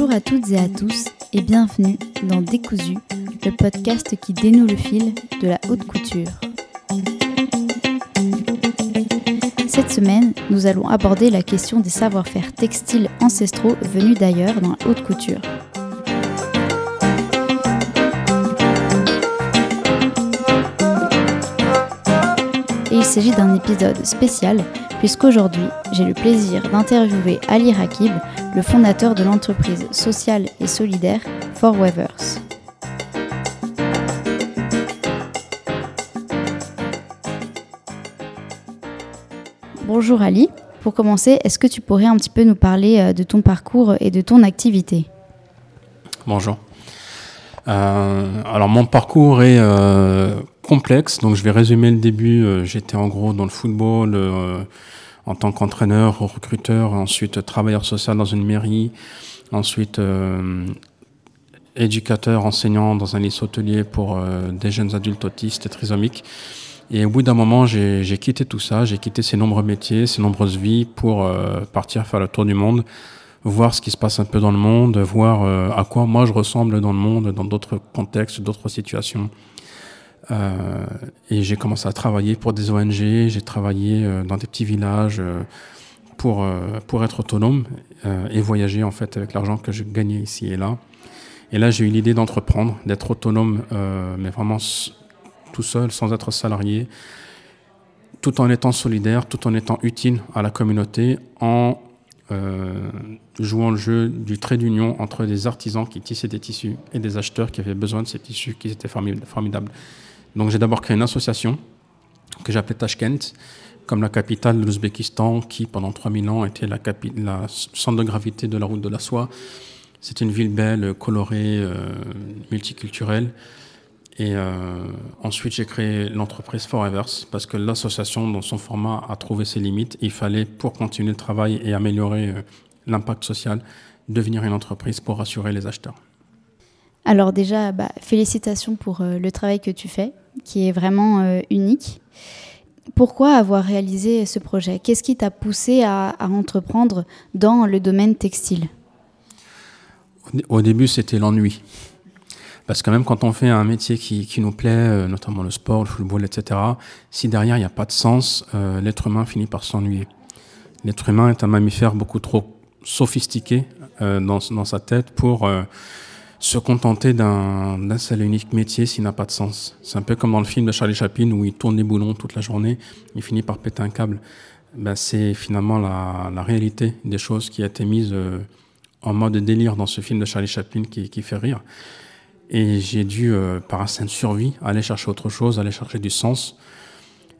Bonjour à toutes et à tous et bienvenue dans Décousu, le podcast qui dénoue le fil de la haute couture. Cette semaine, nous allons aborder la question des savoir-faire textiles ancestraux venus d'ailleurs dans la haute couture. Et il s'agit d'un épisode spécial puisqu'aujourd'hui, j'ai le plaisir d'interviewer Ali Rakib, le fondateur de l'entreprise sociale et solidaire For Weavers. Bonjour Ali. Pour commencer, est-ce que tu pourrais un petit peu nous parler euh, de ton parcours et de ton activité? Bonjour. Euh, alors mon parcours est euh, complexe, donc je vais résumer le début. J'étais en gros dans le football en tant qu'entraîneur, recruteur, ensuite travailleur social dans une mairie, ensuite éducateur, enseignant dans un lycée hôtelier pour des jeunes adultes autistes et trisomiques. Et au bout d'un moment, j'ai quitté tout ça, j'ai quitté ces nombreux métiers, ces nombreuses vies pour euh, partir faire le tour du monde, voir ce qui se passe un peu dans le monde, voir euh, à quoi moi je ressemble dans le monde, dans d'autres contextes, d'autres situations. Euh, et j'ai commencé à travailler pour des ONG, j'ai travaillé euh, dans des petits villages pour, pour être autonome et voyager en fait avec l'argent que je gagnais ici et là. Et là, j'ai eu l'idée d'entreprendre, d'être autonome, mais vraiment tout seul, sans être salarié, tout en étant solidaire, tout en étant utile à la communauté, en euh, jouant le jeu du trait d'union entre des artisans qui tissaient des tissus et des acheteurs qui avaient besoin de ces tissus qui étaient formidables. Donc j'ai d'abord créé une association que j'appelais Tashkent, comme la capitale de l'Ouzbékistan, qui pendant 3000 ans était la, la, centre de gravité de la route de la soie. C'est une ville belle, colorée, euh, multiculturelle. Et euh, ensuite, j'ai créé l'entreprise Forevers parce que l'association, dans son format, a trouvé ses limites. Il fallait, pour continuer le travail et améliorer euh, l'impact social, devenir une entreprise pour rassurer les acheteurs. Alors déjà, bah, félicitations pour le travail que tu fais, qui est vraiment unique. Pourquoi avoir réalisé ce projet? Qu'est-ce qui t'a poussé à, entreprendre dans le domaine textile? Au début, c'était l'ennui. Parce que même quand on fait un métier qui, nous plaît, euh, notamment le sport, le football, etc., si derrière il n'y a pas de sens, euh, l'être humain finit par s'ennuyer. L'être humain est un mammifère beaucoup trop sophistiqué euh, dans, sa tête pour se contenter d'un seul et unique métier s'il n'a pas de sens. C'est un peu comme dans le film de Charlie Chaplin où il tourne des boulons toute la journée, il finit par péter un câble. Ben, c'est finalement la, réalité des choses qui a été mise en mode délire dans ce film de Charlie Chaplin qui, fait rire. Et j'ai dû, euh, par instinct de survie, aller chercher autre chose, aller chercher du sens.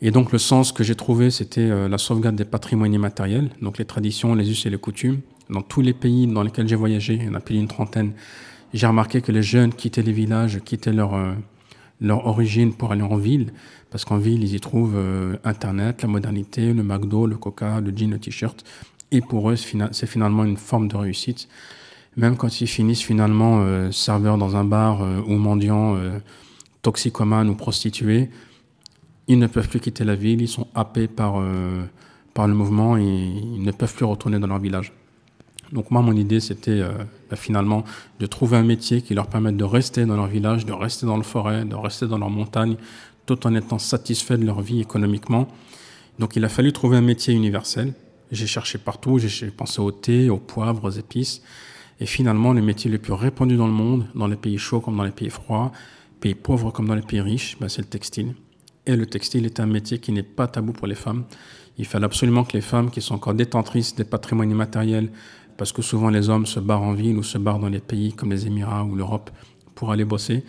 Et donc le sens que j'ai trouvé, c'était euh, la sauvegarde des patrimoines immatériels, donc les traditions, les us et les coutumes. Dans tous les pays dans lesquels j'ai voyagé, il y en a plus d'une trentaine, j'ai remarqué que les jeunes quittaient les villages, quittaient leur, euh, leur origine pour aller en ville, parce qu'en ville, ils y trouvent Internet, la modernité, le McDo, le Coca, le jean, le t-shirt. Et pour eux, c'est finalement une forme de réussite même quand ils finissent finalement euh, serveurs dans un bar euh, ou mendiants, euh, ou prostitués, ils ne peuvent plus quitter la ville, ils sont happés par, par le mouvement et ils ne peuvent plus retourner dans leur village. Donc moi, mon idée, c'était bah, finalement de trouver un métier qui leur permette de rester dans leur village, de rester dans le forêt, de rester dans leur montagne, tout en étant satisfaits de leur vie économiquement. Donc il a fallu trouver un métier universel. J'ai cherché partout, j'ai pensé au thé, aux poivres, aux épices. Et finalement, le métier le plus répandu dans le monde, dans les pays chauds comme dans les pays froids, pays pauvres comme dans les pays riches, ben, c'est le textile. Et le textile est un métier qui n'est pas tabou pour les femmes. Il fallait absolument que les femmes qui sont encore détentrices des patrimoines immatériels, parce que souvent les hommes se barrent en ville ou se barrent dans les pays comme les Émirats ou l'Europe pour aller bosser,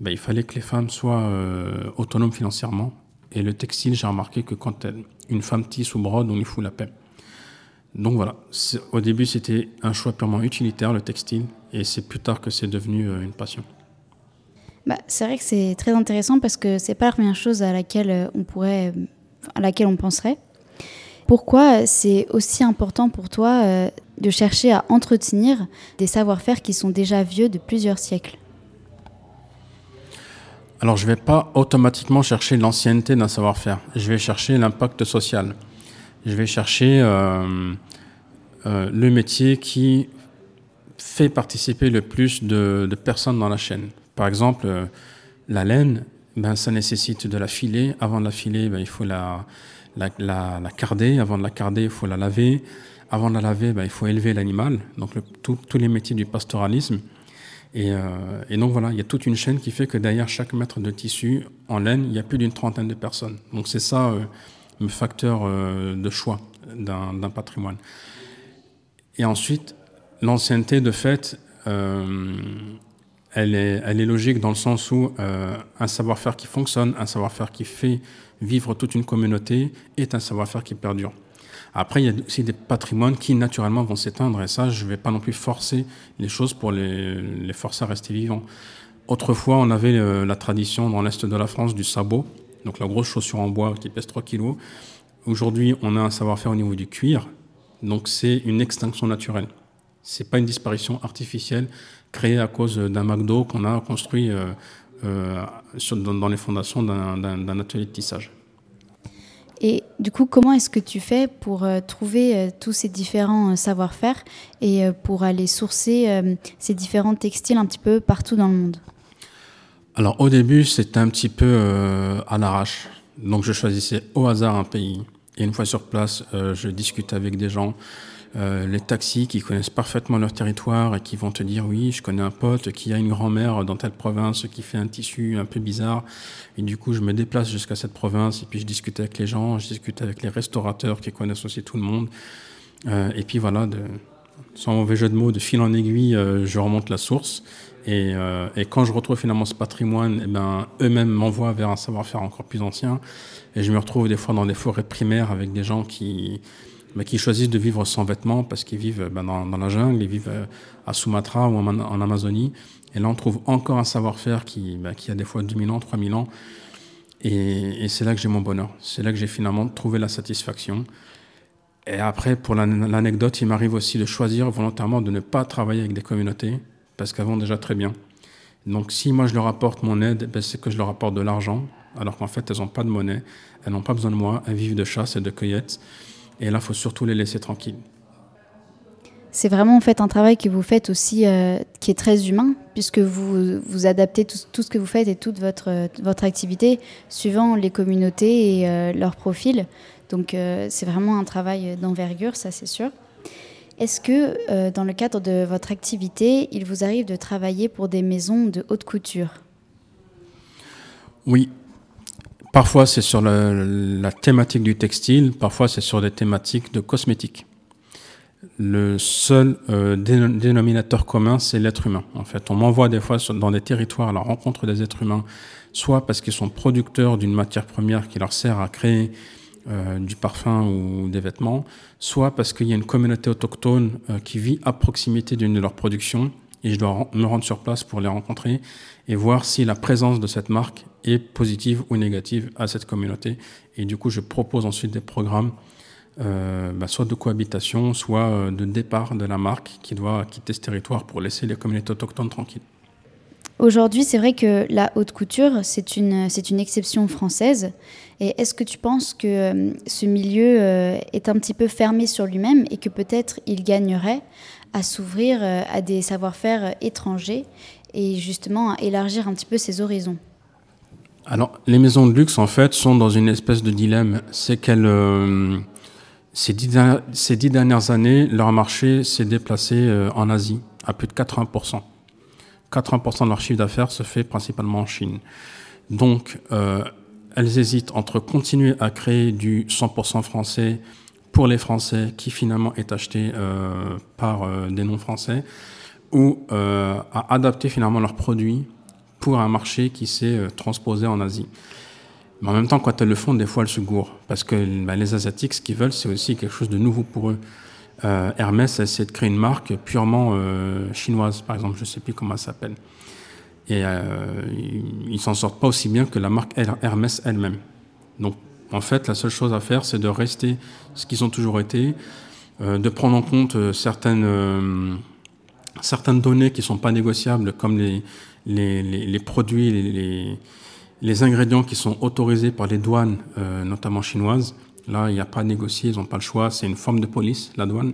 ben, il fallait que les femmes soient euh, autonomes financièrement. Et le textile, j'ai remarqué que quand une femme tisse ou brode, on lui fout la paix. Donc voilà, au début c'était un choix purement utilitaire, le textile, et c'est plus tard que c'est devenu euh, une passion. Bah, c'est vrai que c'est très intéressant parce que c'est pas la première chose à laquelle euh, on pourrait, à laquelle on penserait. Pourquoi c'est aussi important pour toi de chercher à entretenir des savoir-faire qui sont déjà vieux de plusieurs siècles Alors je ne vais pas automatiquement chercher l'ancienneté d'un savoir-faire, je vais chercher l'impact social je vais chercher euh, euh, le métier qui fait participer le plus de, personnes dans la chaîne. Par exemple, la laine, ben, ça nécessite de la filer. Avant de la filer, ben, il faut la, la, la, carder. Avant de la carder, il faut la laver. Avant de la laver, ben, il faut élever l'animal. Donc tous les métiers du pastoralisme. Et, euh, et, donc voilà, il y a toute une chaîne qui fait que derrière chaque mètre de tissu en laine, il y a plus d'une trentaine de personnes. Donc c'est ça euh, le facteur euh, de choix d'un patrimoine. Et ensuite, l'ancienneté de fait, elle, est, logique dans le sens où un savoir-faire qui fonctionne, un savoir-faire qui fait vivre toute une communauté est un savoir-faire qui perdure. Après, il y a aussi des patrimoines qui naturellement vont s'éteindre et ça, je ne vais pas non plus forcer les choses pour les, forcer à rester vivants. Autrefois, on avait euh, la tradition dans l'Est de la France du sabot, donc la grosse chaussure en bois qui pèse 3 kilos. Aujourd'hui, on a un savoir-faire au niveau du cuir, donc c'est une extinction naturelle. C'est pas une disparition artificielle créée à cause d'un McDo qu'on a construit euh, euh, dans, les fondations d'un atelier de tissage. Et du coup, comment est-ce que tu fais pour euh, trouver euh, tous ces différents euh, savoir-faire et pour aller sourcer ces différents textiles un petit peu partout dans le monde? Alors au début, c'était un petit peu à l'arrache. Donc je choisissais au hasard un pays. Et une fois sur place, je discutais avec des gens euh, les taxis qui connaissent parfaitement leur territoire et qui vont te dire oui, je connais un pote qui a une grand-mère dans telle province qui fait un tissu un peu bizarre. Et du coup, je me déplace jusqu'à cette province et puis je discute avec les gens, je discute avec les restaurateurs qui connaissent aussi tout le monde. Euh, et puis voilà, de, sans mauvais jeu de mots, de fil en aiguille, euh, je remonte la source. Et, quand je retrouve finalement ce patrimoine, eh ben, eux-mêmes m'envoient vers un savoir-faire encore plus ancien. Et je me retrouve des fois dans des forêts primaires avec des gens qui, mais qui choisissent de vivre sans vêtements parce qu'ils vivent ben, dans, la jungle, ils vivent euh, à Sumatra ou en, en Amazonie. Et là, on trouve encore un savoir-faire qui, ben, qui a des fois 2000 ans, 3000 ans. Et, et c'est là que j'ai mon bonheur. C'est là que j'ai finalement trouvé la satisfaction. Et après, pour l'anecdote, il m'arrive aussi de choisir volontairement de ne pas travailler avec des communautés parce qu'elles vont déjà très bien. Donc, si moi je leur apporte mon aide, ben, c'est que je leur apporte de l'argent, alors qu'en fait, elles n'ont pas de monnaie, elles n'ont pas besoin de moi, elles vivent de chasse et de cueillette. Et là, il faut surtout les laisser tranquilles. C'est vraiment en fait un travail que vous faites aussi euh, qui est très humain, puisque vous, vous adaptez tout, tout, ce que vous faites et toute votre, votre activité suivant les communautés et euh, leur profil. Donc euh, c'est vraiment un travail d'envergure, ça c'est sûr. Est-ce que dans le cadre de votre activité, il vous arrive de travailler pour des maisons de haute couture? Oui, Parfois, c'est sur la, thématique du textile, parfois, c'est sur des thématiques de cosmétiques. Le seul euh, dénominateur commun, c'est l'être humain. En fait, on m'envoie des fois dans des territoires à la rencontre des êtres humains, soit parce qu'ils sont producteurs d'une matière première qui leur sert à créer euh, du parfum ou des vêtements, soit parce qu'il y a une communauté autochtone euh, qui vit à proximité d'une de leurs productions et je dois me rendre sur place pour les rencontrer et voir si la présence de cette marque est positive ou négative à cette communauté. Et du coup, je propose ensuite des programmes, euh, bah, soit de cohabitation, soit euh, de départ de la marque qui doit quitter ce territoire pour laisser les communautés autochtones tranquilles. Aujourd'hui, c'est vrai que la haute couture, c'est une, c'est une exception française. Et est-ce que tu penses que euh, ce milieu est un petit peu fermé sur lui-même et que peut-être il gagnerait à s'ouvrir euh, à des savoir-faire euh, étrangers et justement à élargir un petit peu ses horizons Alors, les maisons de luxe, en fait, sont dans une espèce de dilemme. C'est qu'elles, euh, ces, dix, dernières années, leur marché s'est déplacé en Asie à plus de 80%. 80% de leur chiffre d'affaires se fait principalement en Chine. Donc, elles hésitent entre continuer à créer du 100% français pour les Français qui finalement est acheté euh, par euh, des non-français ou euh, à adapter finalement leurs produits pour un marché qui s'est transposé en Asie. Mais en même temps, quand elles le font, des fois elles se gourent parce que bah, les Asiatiques, ce qu'ils veulent, c'est aussi quelque chose de nouveau pour eux. Hermès a essayé de créer une marque purement chinoise, par exemple, je ne sais plus comment elle s'appelle. Et ils s'en sortent pas aussi bien que la marque Hermès elle-même. Donc en fait, la seule chose à faire, c'est de rester ce qu'ils ont toujours été, euh, de prendre en compte euh, certaines, euh, certaines données qui ne sont pas négociables, comme les, produits, les, les, ingrédients qui sont autorisés par les douanes, notamment chinoises. Là, il n'y a pas à négocier, ils n'ont pas le choix, c'est une forme de police, la douane.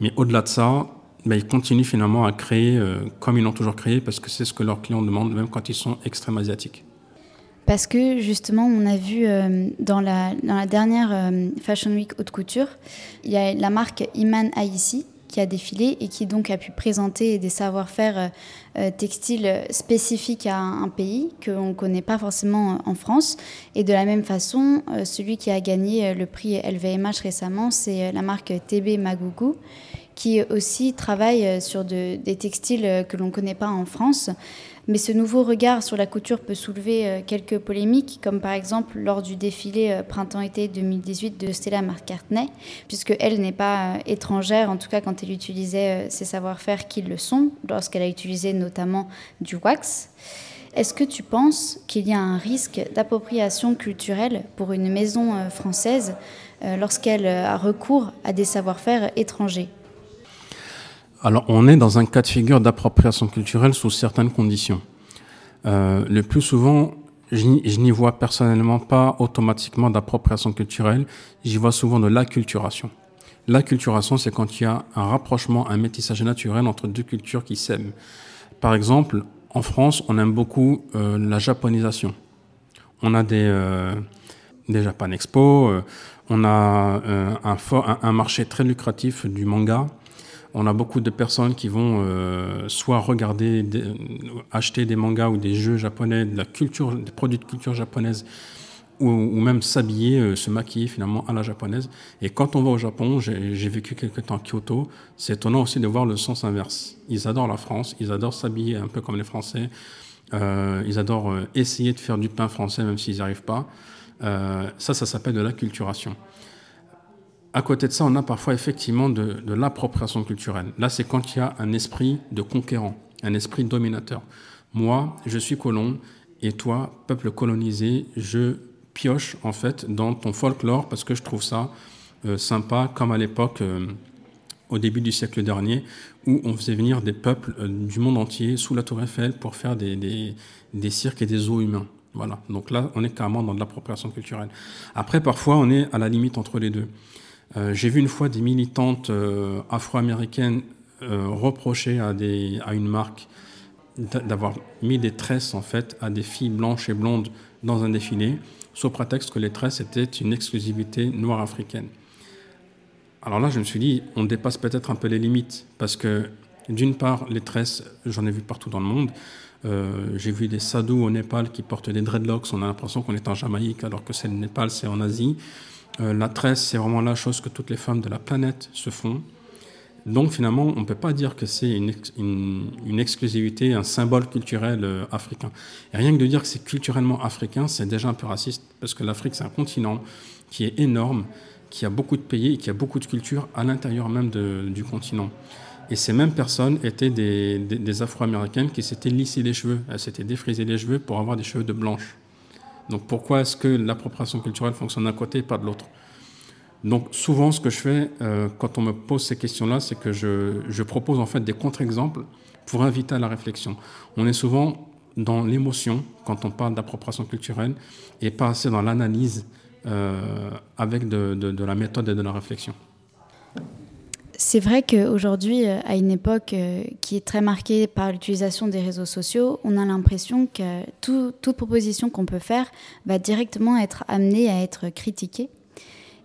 Mais au-delà de ça, ben, ils continuent finalement à créer comme ils l'ont toujours créé parce que c'est ce que leurs clients demandent, même quand ils sont extrêmement asiatiques. Parce que justement, on a vu dans, la, dans la dernière Fashion Week haute couture, il y a la marque Iman Aïssi qui a défilé et qui donc a pu présenter des savoir-faire euh, euh, textiles spécifiques à un, pays qu'on ne connaît pas forcément euh, en France. Et de la même façon, celui qui a gagné le prix LVMH récemment, c'est la marque TB Magougou qui aussi travaille sur des textiles que l'on ne connaît pas en France. Mais ce nouveau regard sur la couture peut soulever euh, quelques polémiques, comme par exemple lors du défilé euh, printemps-été 2018 de Stella McCartney, puisque elle n'est pas euh, étrangère, en tout cas quand elle utilisait ses savoir-faire qui le sont, lorsqu'elle a utilisé notamment du wax. Est-ce que tu penses qu'il y a un risque d'appropriation culturelle pour une maison française lorsqu'elle a recours à des savoir-faire étrangers? Alors, on est dans un cas de figure d'appropriation culturelle sous certaines conditions. Euh, le plus souvent, je n'y vois personnellement pas automatiquement d'appropriation culturelle, j'y vois souvent de l'acculturation. L'acculturation, c'est quand il y a un rapprochement, un métissage naturel entre deux cultures qui s'aiment. Par exemple, en France, on aime beaucoup euh, la japonisation. On a des, euh, des Japan Expo, euh, on a un, un, marché très lucratif du manga on a beaucoup de personnes qui vont euh, soit regarder, acheter des mangas ou des jeux japonais, de la culture, des produits de culture japonaise, ou, même s'habiller, euh, se maquiller finalement à la japonaise. Et quand on va au Japon, j'ai vécu quelques temps à Kyoto, c'est étonnant aussi de voir le sens inverse. Ils adorent la France, ils adorent s'habiller un peu comme les Français, euh, ils adorent essayer de faire du pain français même s'ils n'y arrivent pas. ça, ça s'appelle de l'acculturation. À côté de ça, on a parfois effectivement de, l'appropriation culturelle. Là, c'est quand il y a un esprit de conquérant, un esprit dominateur. Moi, je suis colon, et toi, peuple colonisé, je pioche en fait dans ton folklore parce que je trouve ça euh, sympa, comme à l'époque, euh, au début du siècle dernier, où on faisait venir des peuples euh, du monde entier sous la Tour Eiffel pour faire des, des cirques et des zoos humains. Voilà. Donc là, on est carrément dans de l'appropriation culturelle. Après, parfois, on est à la limite entre les deux. Euh, j'ai vu une fois des militantes euh, afro-américaines euh, reprocher à, une marque d'avoir mis des tresses en fait à des filles blanches et blondes dans un défilé, sous prétexte que les tresses étaient une exclusivité noire africaine. Alors là, je me suis dit, on dépasse peut-être un peu les limites, parce que d'une part, les tresses, j'en ai vu partout dans le monde. j'ai vu des sadhus au Népal qui portent des dreadlocks. On a l'impression qu'on est en Jamaïque, alors que c'est le Népal, c'est en Asie. Euh, la tresse, c'est vraiment la chose que toutes les femmes de la planète se font. Donc finalement, on ne peut pas dire que c'est une, exclusivité, un symbole culturel euh, africain. Et rien que de dire que c'est culturellement africain, c'est déjà un peu raciste, parce que l'Afrique, c'est un continent qui est énorme, qui a beaucoup de pays et qui a beaucoup de cultures à l'intérieur même du continent. Et ces mêmes personnes étaient des, des Afro-Américaines qui s'étaient lissées les cheveux, elles s'étaient défrisées les cheveux pour avoir des cheveux de blanche. Donc pourquoi est-ce que l'appropriation culturelle fonctionne d'un côté et pas de l'autre? Donc souvent ce que je fais euh, quand on me pose ces questions-là, c'est que je, propose en fait des contre-exemples pour inviter à la réflexion. On est souvent dans l'émotion quand on parle d'appropriation culturelle et pas assez dans l'analyse euh, avec de la méthode et de la réflexion. C'est vrai qu'aujourd'hui, euh, à une époque euh, qui est très marquée par l'utilisation des réseaux sociaux, on a l'impression que toute proposition qu'on peut faire va directement être amenée à être critiquée.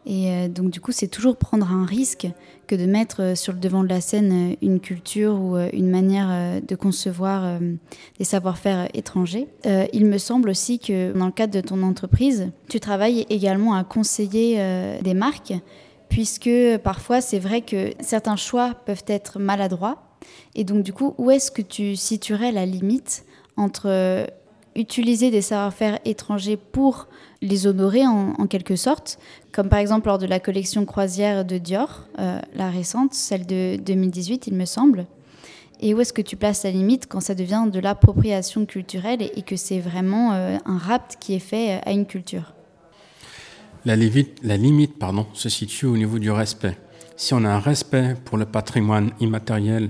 Et euh, donc du coup, c'est toujours prendre un risque que de mettre sur le devant de la scène une culture ou une manière de concevoir des savoir-faire étrangers. il me semble aussi que dans le cadre de ton entreprise, tu travailles également à conseiller des marques puisque parfois c'est vrai que certains choix peuvent être maladroits. Et donc du coup, où est-ce que tu situerais la limite entre euh, utiliser des savoir-faire étrangers pour les honorer en, quelque sorte, comme par exemple lors de la collection croisière de Dior, euh, la récente, celle de 2018 il me semble, et où est-ce que tu places la limite quand ça devient de l'appropriation culturelle et, que c'est vraiment euh, un rapt qui est fait à une culture? La limite, pardon, se situe au niveau du respect. Si on a un respect pour le patrimoine immatériel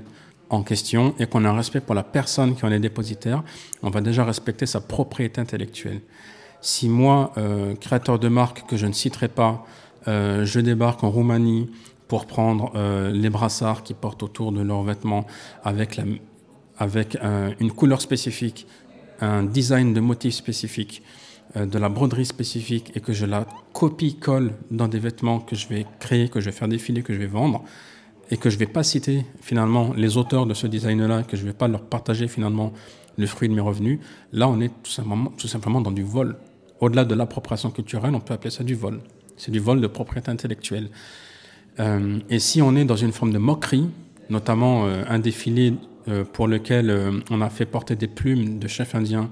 en question et qu'on a un respect pour la personne qui en est dépositaire, on va déjà respecter sa propriété intellectuelle. Si moi, euh, créateur de marque que je ne citerai pas, euh, je débarque en Roumanie pour prendre les brassards qui portent autour de leurs vêtements avec, avec une couleur spécifique, un design de motif spécifique, de la broderie spécifique et que je la copie-colle dans des vêtements que je vais créer, que je vais faire défiler, que je vais vendre, et que je ne vais pas citer finalement les auteurs de ce design-là, que je ne vais pas leur partager finalement le fruit de mes revenus, là on est tout simplement, tout simplement dans du vol. Au-delà de l'appropriation culturelle, on peut appeler ça du vol. C'est du vol de propriété intellectuelle. Euh, et si on est dans une forme de moquerie, notamment euh, un défilé euh, pour lequel on a fait porter des plumes de chefs indiens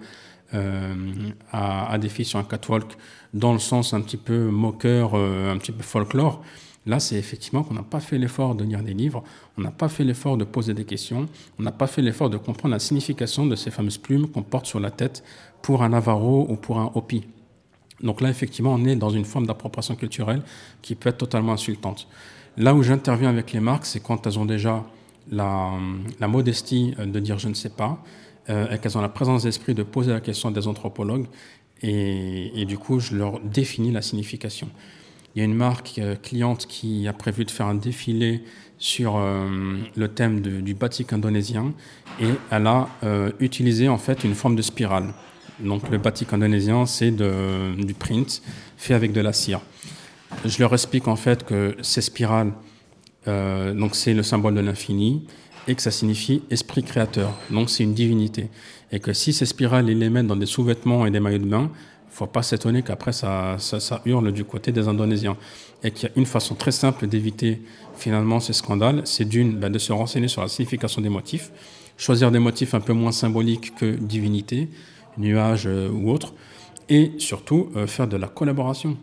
à, à, des filles sur un catwalk, dans le sens un petit peu moqueur, un petit peu folklore, Là, c'est effectivement qu'on n'a pas fait l'effort de lire des livres, on n'a pas fait l'effort de poser des questions, on n'a pas fait l'effort de comprendre la signification de ces fameuses plumes qu'on porte sur la tête pour un Navarro ou pour un Hopi. Donc là, effectivement, on est dans une forme d'appropriation culturelle qui peut être totalement insultante. Là où j'interviens avec les marques, c'est quand elles ont déjà la, modestie de dire je ne sais pas, euh, et qu'elles ont la présence d'esprit de poser la question à des anthropologues, et, du coup, je leur définis la signification. Il y a une marque euh, cliente qui a prévu de faire un défilé sur euh, le thème du batik indonésien et elle a euh, utilisé en fait une forme de spirale. Donc le batik indonésien, c'est du print fait avec de la cire. Je leur explique en fait que ces spirales, donc c'est le symbole de l'infini et que ça signifie esprit créateur. Donc c'est une divinité. Et que si ces spirales, ils les mettent dans des sous-vêtements et des maillots de bain, faut pas s'étonner qu'après ça, ça, hurle du côté des Indonésiens. Et qu'il y a une façon très simple d'éviter finalement ces scandales, c'est d'une, ben, de se renseigner sur la signification des motifs, choisir des motifs un peu moins symboliques que divinité, nuages euh, ou autres, et surtout euh, faire de la collaboration.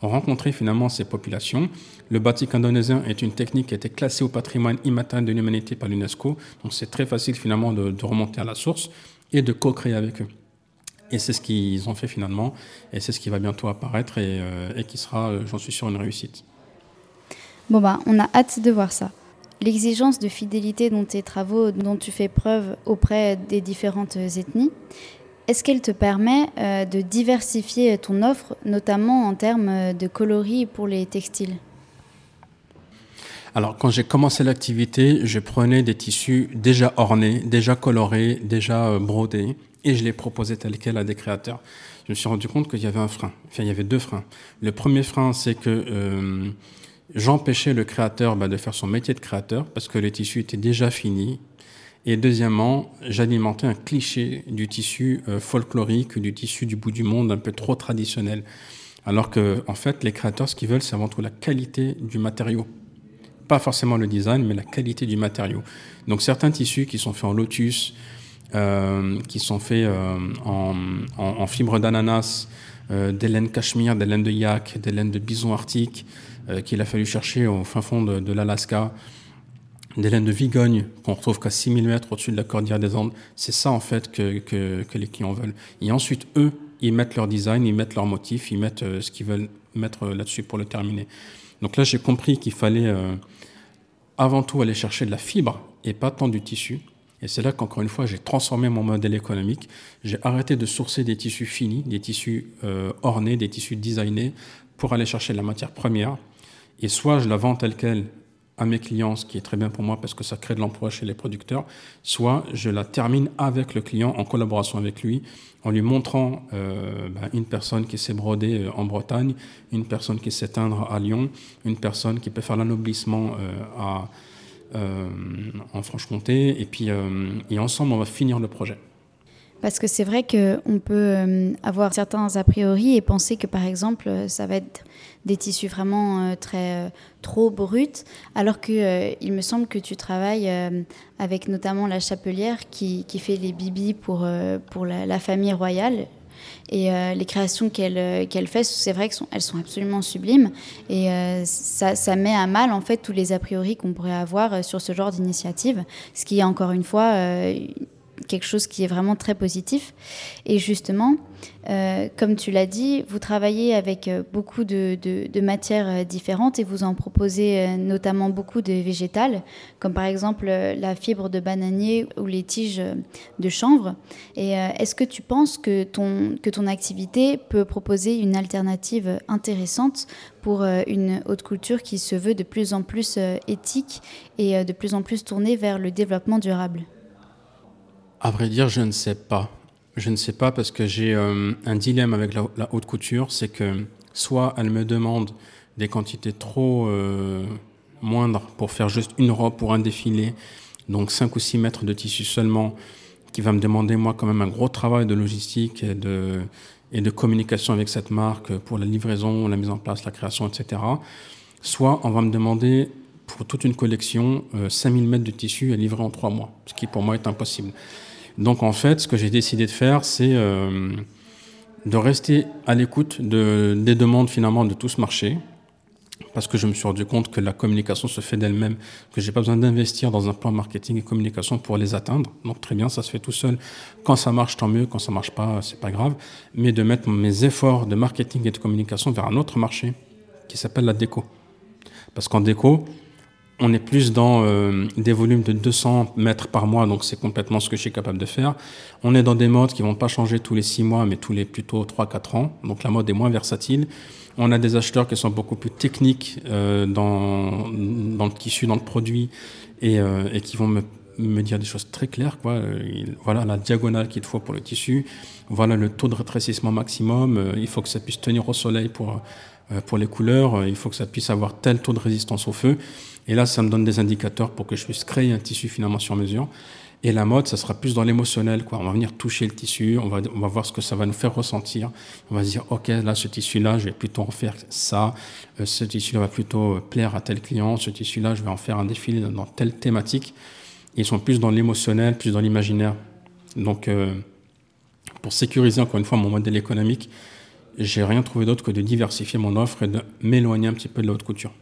Rencontrer finalement ces populations. Le batik indonésien est une technique qui a été classée au patrimoine immatériel de l'humanité par l'UNESCO, donc c'est très facile finalement de, remonter à la source et de co-créer avec eux. Et c'est ce qu'ils ont fait finalement, et c'est ce qui va bientôt apparaître et, euh, qui sera, euh, j'en suis sûr, une réussite. Bon bah, on a hâte de voir ça. L'exigence de fidélité dans tes travaux, dont tu fais preuve auprès des différentes ethnies, est-ce qu'elle te permet euh, de diversifier ton offre, notamment en termes de coloris pour les textiles? Alors, quand j'ai commencé l'activité, je prenais des tissus déjà ornés, déjà colorés, déjà brodés et je l'ai proposé tel quel à des créateurs. Je me suis rendu compte qu'il y avait un frein. Enfin, il y avait deux freins. Le premier frein, c'est que euh, j'empêchais le créateur bah, de faire son métier de créateur parce que les tissus étaient déjà finis. Et deuxièmement, j'alimentais un cliché du tissu euh, folklorique, du tissu du bout du monde un peu trop traditionnel. Alors que, en fait, les créateurs, ce qu'ils veulent, c'est avant tout la qualité du matériau. Pas forcément le design, mais la qualité du matériau. Donc, certains tissus qui sont faits en lotus, euh, qui sont faits euh, en, en, fibre d'ananas, euh, des laines cachemire, des laines de yak, des laines de bison arctique, qu'il a fallu chercher au fin fond de, l'Alaska, des laines de vigogne qu'on retrouve qu'à 6000 mètres au-dessus de la cordillère des Andes. C'est ça en fait que, que, les clients veulent. Et ensuite, eux, ils mettent leur design, ils mettent leur motif, ils mettent ce qu'ils veulent mettre là-dessus pour le terminer. Donc là, j'ai compris qu'il fallait avant tout aller chercher de la fibre et pas tant du tissu. Et c'est là qu'encore une fois, j'ai transformé mon modèle économique. J'ai arrêté de sourcer des tissus finis, des tissus euh, ornés, des tissus designés pour aller chercher la matière première. Et soit je la vends telle qu'elle à mes clients, ce qui est très bien pour moi parce que ça crée de l'emploi chez les producteurs, soit je la termine avec le client en collaboration avec lui, en lui montrant euh, ben, une personne qui s'est brodée euh, en Bretagne, une personne qui sait teindre à Lyon, une personne qui peut faire l'anoblissement euh, en Franche-Comté, et puis et ensemble, on va finir le projet. Parce que c'est vrai qu'on peut euh, avoir certains a priori et penser que par exemple ça va être des tissus vraiment très trop bruts, alors que il me semble que tu travailles avec notamment la Chapelière qui, qui fait les bibis pour, pour la, famille royale. Et euh, les créations qu'elle euh, fait, c'est vrai qu'elles sont, sont absolument sublimes. Et euh, ça, ça, met à mal, en fait, tous les a priori qu'on pourrait avoir sur ce genre d'initiative. Ce qui est, encore une fois, quelque chose qui est vraiment très positif. Et justement, euh, comme tu l'as dit, vous travaillez avec euh, beaucoup de, matières euh, différentes et vous en proposez notamment beaucoup de végétales, comme par exemple la fibre de bananier ou les tiges de chanvre. Et est-ce que tu penses que ton, que ton activité peut proposer une alternative intéressante pour une haute culture qui se veut de plus en plus éthique et de plus en plus tournée vers le développement durable? À vrai dire, je ne sais pas. Je ne sais pas parce que j'ai euh, un dilemme avec la, haute couture, c'est que soit elle me demande des quantités trop euh, moindres pour faire juste une robe pour un défilé, donc 5 ou 6 mètres de tissu seulement, qui va me demander moi quand même un gros travail de logistique et de, communication avec cette marque pour la livraison, la mise en place, la création, etc. Soit on va me demander pour toute une collection 5000 euh, mètres de tissu à livrer en 3 mois, ce qui pour moi est impossible. Donc en fait, ce que j'ai décidé de faire, c'est euh, de rester à l'écoute de, des demandes finalement de tout ce marché, parce que je me suis rendu compte que la communication se fait d'elle-même, que j'ai pas besoin d'investir dans un plan marketing et communication pour les atteindre. Donc très bien, ça se fait tout seul. Quand ça marche, tant mieux. Quand ça marche pas, c'est pas grave. Mais de mettre mes efforts de marketing et de communication vers un autre marché qui s'appelle la déco. Parce qu'en déco, on est plus dans euh, des volumes de 200 mètres par mois, donc c'est complètement ce que je suis capable de faire. On est dans des modes qui vont pas changer tous les 6 mois, mais tous les plutôt 3-4 ans. Donc la mode est moins versatile. On a des acheteurs qui sont beaucoup plus techniques euh, dans, dans le tissu, dans le produit, et, euh, et qui vont me, me, dire des choses très claires. Quoi. voilà la diagonale qu'il faut pour le tissu. Voilà le taux de rétrécissement maximum. il faut que ça puisse tenir au soleil pour, pour les couleurs. Il faut que ça puisse avoir tel taux de résistance au feu. Et là, ça me donne des indicateurs pour que je puisse créer un tissu finalement sur mesure. Et la mode, ça sera plus dans l'émotionnel. On va venir toucher le tissu, on va, on va voir ce que ça va nous faire ressentir. On va se dire, OK, là, ce tissu-là, je vais plutôt en faire ça. Euh, ce tissu-là va plutôt euh, plaire à tel client. Ce tissu-là, je vais en faire un défilé dans telle thématique. ils sont plus dans l'émotionnel, plus dans l'imaginaire. Donc, euh, pour sécuriser encore une fois mon modèle économique, j'ai rien trouvé d'autre que de diversifier mon offre et de m'éloigner un petit peu de la haute couture.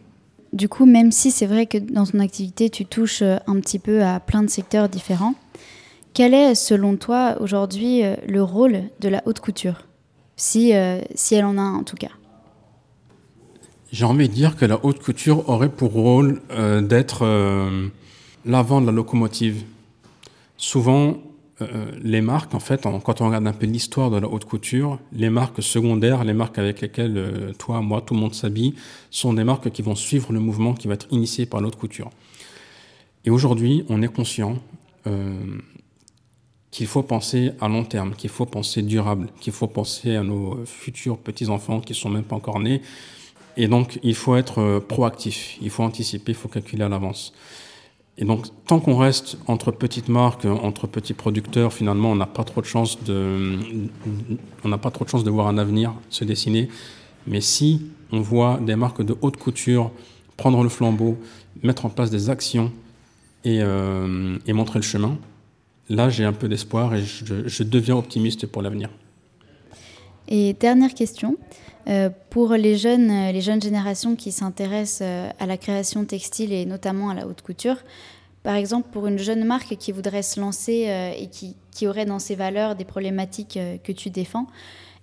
Du coup, même si c'est vrai que dans ton activité, tu touches euh, un petit peu à plein de secteurs différents, quel est, selon toi, aujourd'hui, euh, le rôle de la haute couture? Si, euh, si elle en a un, en tout cas J'ai envie de dire que la haute couture aurait pour rôle d'être l'avant de la locomotive. Souvent, euh, les marques, en fait, quand on regarde un peu l'histoire de la haute couture, les marques secondaires, les marques avec lesquelles euh, toi, moi, tout le monde s'habille, sont des marques qui vont suivre le mouvement qui va être initié par la haute couture. Et aujourd'hui, on est conscient euh, qu'il faut penser à long terme, qu'il faut penser durable, qu'il faut penser à nos futurs petits-enfants qui sont même pas encore nés. Et donc, il faut être proactif, il faut anticiper, il faut calculer à l'avance. Et donc, tant qu'on reste entre petites marques, entre petits producteurs, finalement, on n'a pas trop de chance de, on n'a pas trop de chance de voir un avenir se dessiner. Mais si on voit des marques de haute couture prendre le flambeau, mettre en place des actions et, euh, et montrer le chemin, là, j'ai un peu d'espoir et je, je deviens optimiste pour l'avenir. Et dernière question, euh, pour les jeunes, euh, les jeunes générations qui s'intéressent euh, à la création textile et notamment à la haute couture, par exemple pour une jeune marque qui voudrait se lancer et qui, qui, aurait dans ses valeurs des problématiques que tu défends,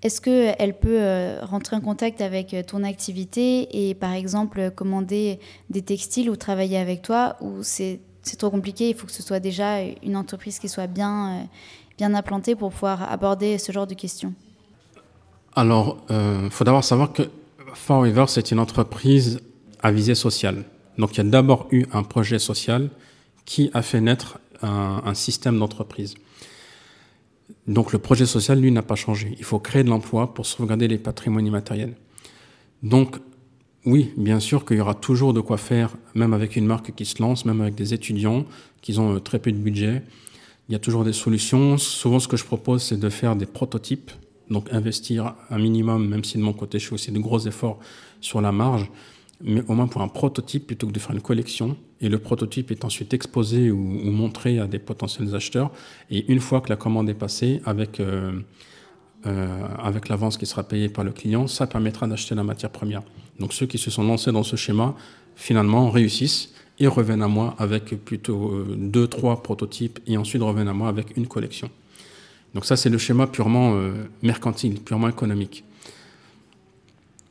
est-ce qu'elle peut rentrer en contact avec ton activité et par exemple commander des textiles ou travailler avec toi ou c'est trop compliqué, il faut que ce soit déjà une entreprise qui soit bien, bien implantée pour pouvoir aborder ce genre de questions? Alors, il euh, faut d'abord savoir que Forever, c'est une entreprise à visée sociale. Donc, il y a d'abord eu un projet social qui a fait naître un, système d'entreprise. Donc, le projet social, lui, n'a pas changé. Il faut créer de l'emploi pour sauvegarder les patrimoines immatériels. Donc, oui, bien sûr qu'il y aura toujours de quoi faire, même avec une marque qui se lance, même avec des étudiants qui ont euh, très peu de budget. Il y a toujours des solutions. Souvent, ce que je propose, c'est de faire des prototypes donc investir un minimum, même si de mon côté je fais aussi de gros efforts sur la marge, mais au moins pour un prototype plutôt que de faire une collection. Et le prototype est ensuite exposé ou, montré à des potentiels acheteurs. Et une fois que la commande est passée, avec, euh, euh, avec l'avance qui sera payée par le client, ça permettra d'acheter la matière première. Donc ceux qui se sont lancés dans ce schéma, finalement, réussissent et reviennent à moi avec plutôt euh, deux, trois prototypes et ensuite reviennent à moi avec une collection. Donc ça, c'est le schéma purement euh, mercantile, purement économique.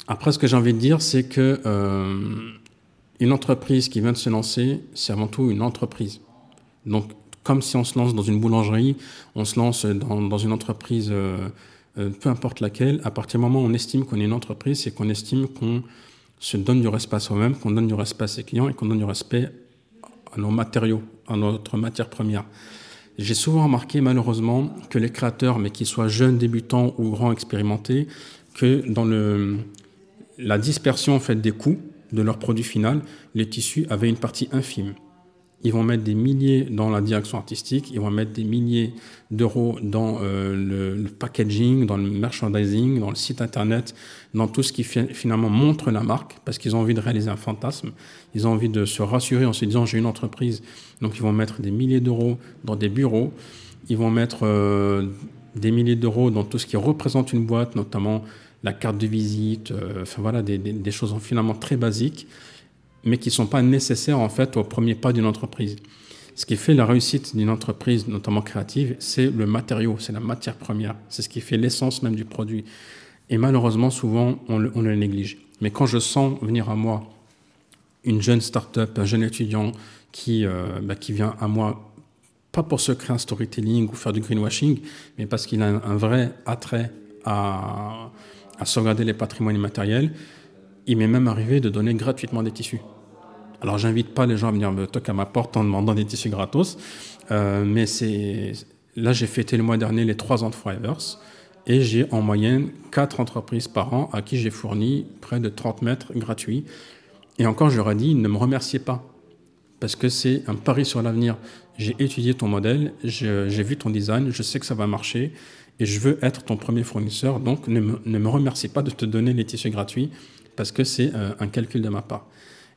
Après, ce que j'ai envie de dire, c'est que euh, une entreprise qui vient de se lancer, c'est avant tout une entreprise. Donc, comme si on se lance dans une boulangerie, on se lance dans, une entreprise, peu importe laquelle, à partir du moment où on estime qu'on est une entreprise, c'est qu'on estime qu'on se donne du respect à soi-même, qu'on donne du respect à ses clients et qu'on donne du respect à nos matériaux, à notre matière première. J'ai souvent remarqué malheureusement que les créateurs, mais qu'ils soient jeunes, débutants ou grands expérimentés, que dans la dispersion en des coûts de leur produit final, les tissus avaient une partie infime. Ils vont mettre des milliers dans la direction artistique, ils vont mettre des milliers d'euros dans euh, le, packaging, dans le merchandising, dans le site internet, dans tout ce qui finalement montre la marque, parce qu'ils ont envie de réaliser un fantasme. Ils ont envie de se rassurer en se disant j'ai une entreprise. Donc ils vont mettre des milliers d'euros dans des bureaux, ils vont mettre euh, des milliers d'euros dans tout ce qui représente une boîte, notamment la carte de visite, euh, enfin voilà, des, choses finalement très basiques mais qui ne sont pas nécessaires en fait au premier pas d'une entreprise. Ce qui fait la réussite d'une entreprise, notamment créative, c'est le matériau, c'est la matière première, c'est ce qui fait l'essence même du produit. Et malheureusement, souvent, on le, néglige. Mais quand je sens venir à moi une jeune start-up, un jeune étudiant qui, euh, bah, qui vient à moi, pas pour se créer un storytelling ou faire du greenwashing, mais parce qu'il a un, vrai attrait à, à sauvegarder les patrimoines immatériels, il m'est même arrivé de donner gratuitement des tissus. Alors, j'invite pas les gens à venir me toquer à ma porte en demandant des tissus gratos, euh, mais c'est là j'ai fêté le mois dernier les trois ans de Forevers et j'ai en moyenne quatre entreprises par an à qui j'ai fourni près de 30 mètres gratuits. Et encore, je leur ai dit, ne me remerciez pas, parce que c'est un pari sur l'avenir. J'ai étudié ton modèle, j'ai vu ton design, je sais que ça va marcher, et je veux être ton premier fournisseur, donc ne me, ne me remercie pas de te donner les tissus gratuits, parce que c'est euh, un calcul de ma part.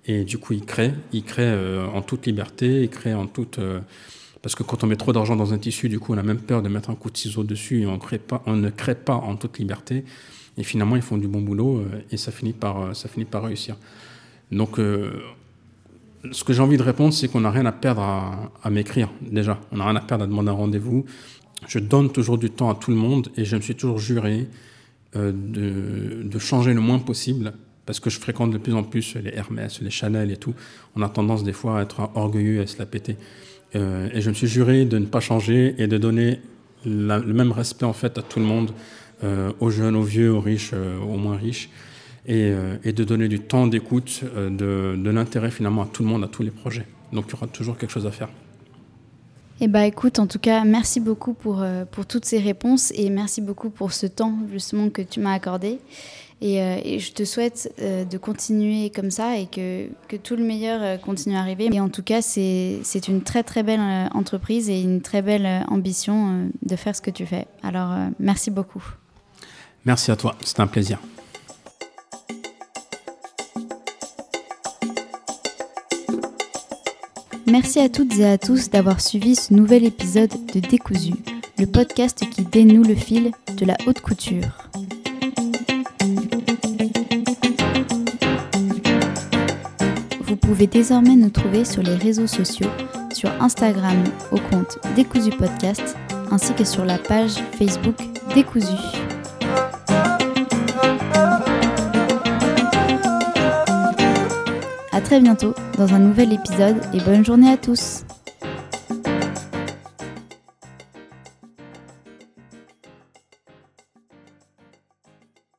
Et du coup, il crée, il crée euh, en toute liberté, il crée en toute... Euh, parce que quand on met trop d'argent dans un tissu, du coup, on a même peur de mettre un coup de ciseau dessus et on, ne crée pas en toute liberté. Et finalement, ils font du bon boulot et ça finit par, ça finit par réussir. Donc, ce que j'ai envie de répondre, c'est qu'on n'a rien à perdre à, m'écrire, déjà. On n'a rien à perdre à demander un rendez-vous. Je donne toujours du temps à tout le monde et je me suis toujours juré de, changer le moins possible parce que je fréquente de plus en plus les Hermès, les Chanel et tout, on a tendance des fois à être orgueilleux et à se la péter. Euh, et je me suis juré de ne pas changer et de donner le même respect en fait à tout le monde, euh, aux jeunes, aux vieux, aux riches, euh, aux moins riches, et, de donner du temps d'écoute, de, de l'intérêt finalement à tout le monde, à tous les projets. Donc il y aura toujours quelque chose à faire. Eh bah écoute, en tout cas, merci beaucoup pour, pour toutes ces réponses et merci beaucoup pour ce temps justement que tu m'as accordé. Euh, et, je te souhaite euh, de continuer comme ça et que, que tout le meilleur euh, continue à arriver. Et en tout cas, c'est une très très belle entreprise et une très belle ambition de faire ce que tu fais. Alors, merci beaucoup. Merci à toi, c'est un plaisir. Merci à toutes et à tous d'avoir suivi ce nouvel épisode de Décousu, le podcast qui dénoue le fil de la haute couture. Pouvez désormais nous trouver sur les réseaux sociaux, sur Instagram au compte Décousu Podcast, ainsi que sur la page Facebook Décousu. A très bientôt dans un nouvel épisode et bonne journée à tous